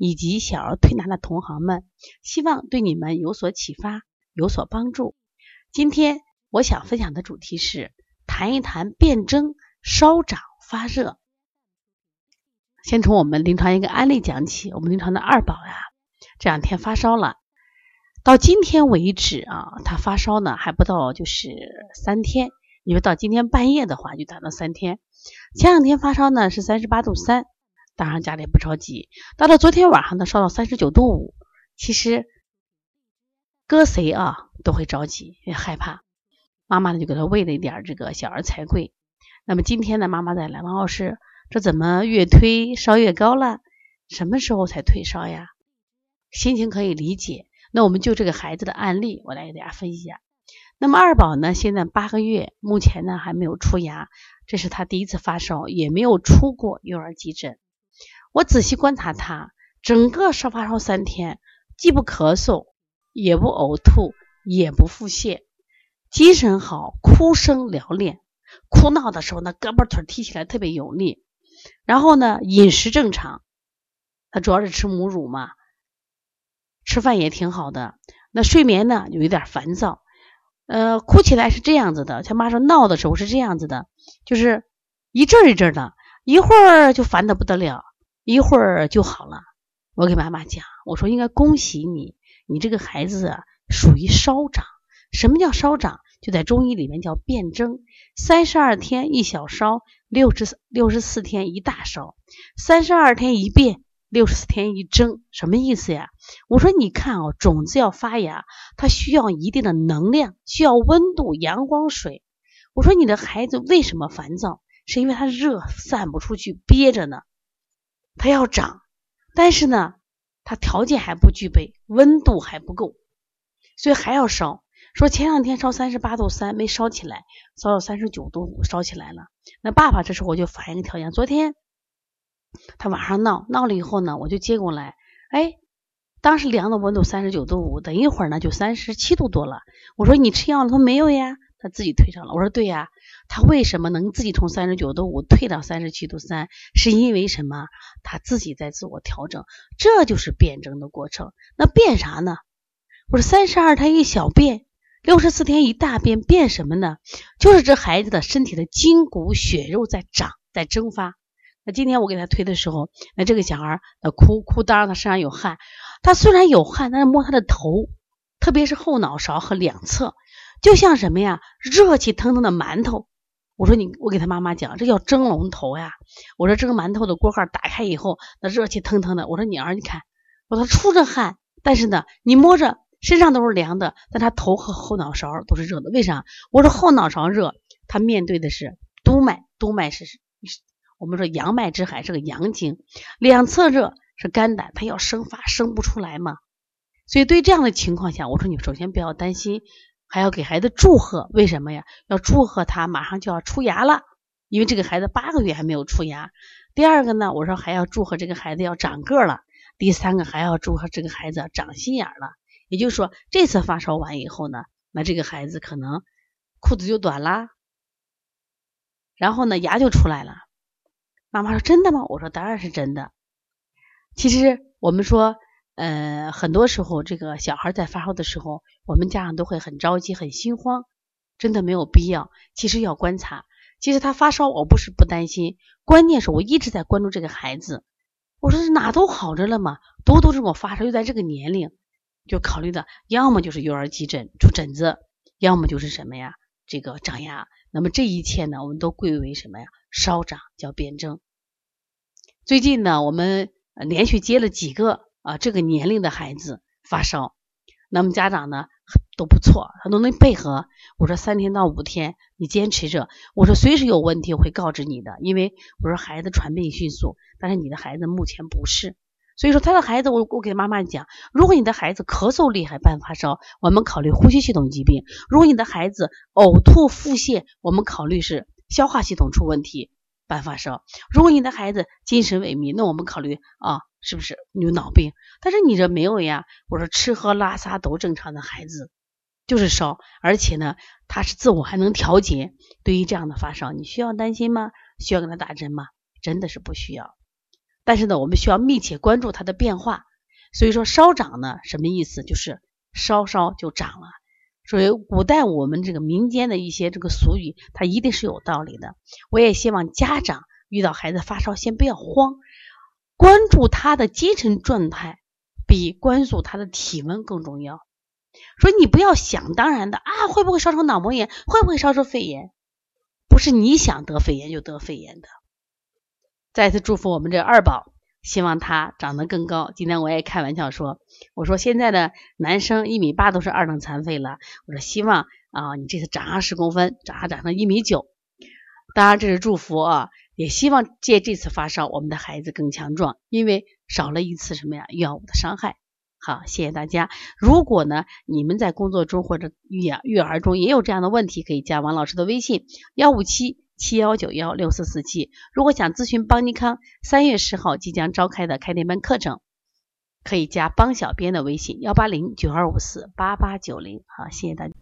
以及小儿推拿的同行们，希望对你们有所启发，有所帮助。今天我想分享的主题是谈一谈辩证、烧长、发热。先从我们临床一个案例讲起，我们临床的二宝呀，这两天发烧了，到今天为止啊，他发烧呢还不到就是三天，因为到今天半夜的话就达到三天。前两天发烧呢是三十八度三。当然家里不着急，到了昨天晚上呢，烧到三十九度五。其实搁谁啊都会着急，也害怕。妈妈呢就给他喂了一点这个小儿柴桂。那么今天呢，妈妈再来，王老师，这怎么越推烧越高了？什么时候才退烧呀？心情可以理解。那我们就这个孩子的案例，我来给大家分析一下。那么二宝呢，现在八个月，目前呢还没有出牙，这是他第一次发烧，也没有出过幼儿急诊。我仔细观察他，整个烧发烧三天，既不咳嗽，也不呕吐，也不腹泻，精神好，哭声嘹亮，哭闹的时候呢，胳膊腿踢起来特别有力。然后呢，饮食正常，他主要是吃母乳嘛，吃饭也挺好的。那睡眠呢，有一点烦躁，呃，哭起来是这样子的，他妈说闹的时候是这样子的，就是一阵一阵的，一会儿就烦的不得了。一会儿就好了。我给妈妈讲，我说应该恭喜你，你这个孩子啊属于烧长。什么叫烧长？就在中医里面叫辩证。三十二天一小烧，六十六十四天一大烧。三十二天一变，六十四天一蒸。什么意思呀？我说你看哦，种子要发芽，它需要一定的能量，需要温度、阳光、水。我说你的孩子为什么烦躁？是因为他热散不出去，憋着呢。它要长，但是呢，它条件还不具备，温度还不够，所以还要烧。说前两天烧三十八度三没烧起来，烧到三十九度五烧起来了。那爸爸这时候我就反映条件，昨天他晚上闹闹了以后呢，我就接过来，哎，当时量的温度三十九度五，等一会儿呢就三十七度多了。我说你吃药了？他说没有呀，他自己退上了。我说对呀。他为什么能自己从三十九度五退到三十七度三？是因为什么？他自己在自我调整，这就是辩证的过程。那变啥呢？我说三十二胎一小变，六十四天一大变，变什么呢？就是这孩子的身体的筋骨血肉在长，在蒸发。那今天我给他推的时候，那这个小孩呃哭哭，当然他身上有汗。他虽然有汗，但是摸他的头，特别是后脑勺和两侧，就像什么呀？热气腾腾的馒头。我说你，我给他妈妈讲，这叫蒸笼头呀。我说蒸馒头的锅盖打开以后，那热气腾腾的。我说你儿，你看，我说出着汗，但是呢，你摸着身上都是凉的，但他头和后脑勺都是热的。为啥？我说后脑勺热，他面对的是督脉，督脉是我们说阳脉之海，是个阳经。两侧热是肝胆，他要生发生不出来嘛。所以对这样的情况下，我说你首先不要担心。还要给孩子祝贺，为什么呀？要祝贺他马上就要出牙了，因为这个孩子八个月还没有出牙。第二个呢，我说还要祝贺这个孩子要长个了。第三个还要祝贺这个孩子长心眼了。也就是说，这次发烧完以后呢，那这个孩子可能裤子就短啦，然后呢牙就出来了。妈妈说真的吗？我说当然是真的。其实我们说。呃，很多时候这个小孩在发烧的时候，我们家长都会很着急、很心慌，真的没有必要。其实要观察，其实他发烧，我不是不担心，关键是我一直在关注这个孩子。我说哪都好着了嘛，独独这么发烧，又在这个年龄，就考虑的要么就是幼儿急诊出疹子，要么就是什么呀，这个长牙。那么这一切呢，我们都归为什么呀？烧长叫辩证。最近呢，我们连续接了几个。啊，这个年龄的孩子发烧，那么家长呢都不错，他都能配合。我说三天到五天，你坚持着。我说随时有问题我会告知你的，因为我说孩子传病迅速，但是你的孩子目前不是，所以说他的孩子，我我给妈妈讲，如果你的孩子咳嗽厉害伴发烧，我们考虑呼吸系统疾病；如果你的孩子呕吐腹泻，我们考虑是消化系统出问题伴发烧；如果你的孩子精神萎靡，那我们考虑啊是不是有脑病？但是你这没有呀，我说吃喝拉撒都正常的孩子就是烧，而且呢他是自我还能调节。对于这样的发烧，你需要担心吗？需要给他打针吗？真的是不需要。但是呢，我们需要密切关注他的变化。所以说烧长呢，什么意思？就是烧烧就长了。所以古代我们这个民间的一些这个俗语，它一定是有道理的。我也希望家长遇到孩子发烧，先不要慌，关注他的精神状态，比关注他的体温更重要。所以你不要想当然的啊，会不会烧成脑膜炎？会不会烧成肺炎？不是你想得肺炎就得肺炎的。再次祝福我们这二宝，希望他长得更高。今天我也开玩笑说，我说现在的男生一米八都是二等残废了。我说希望啊，你这次长二十公分，长长成一米九。当然这是祝福啊，也希望借这次发烧，我们的孩子更强壮，因为少了一次什么呀药物的伤害。好，谢谢大家。如果呢，你们在工作中或者育养育儿中也有这样的问题，可以加王老师的微信幺五七。七幺九幺六四四七，如果想咨询邦尼康三月十号即将召开的开店班课程，可以加邦小编的微信幺八零九二五四八八九零。好，谢谢大家。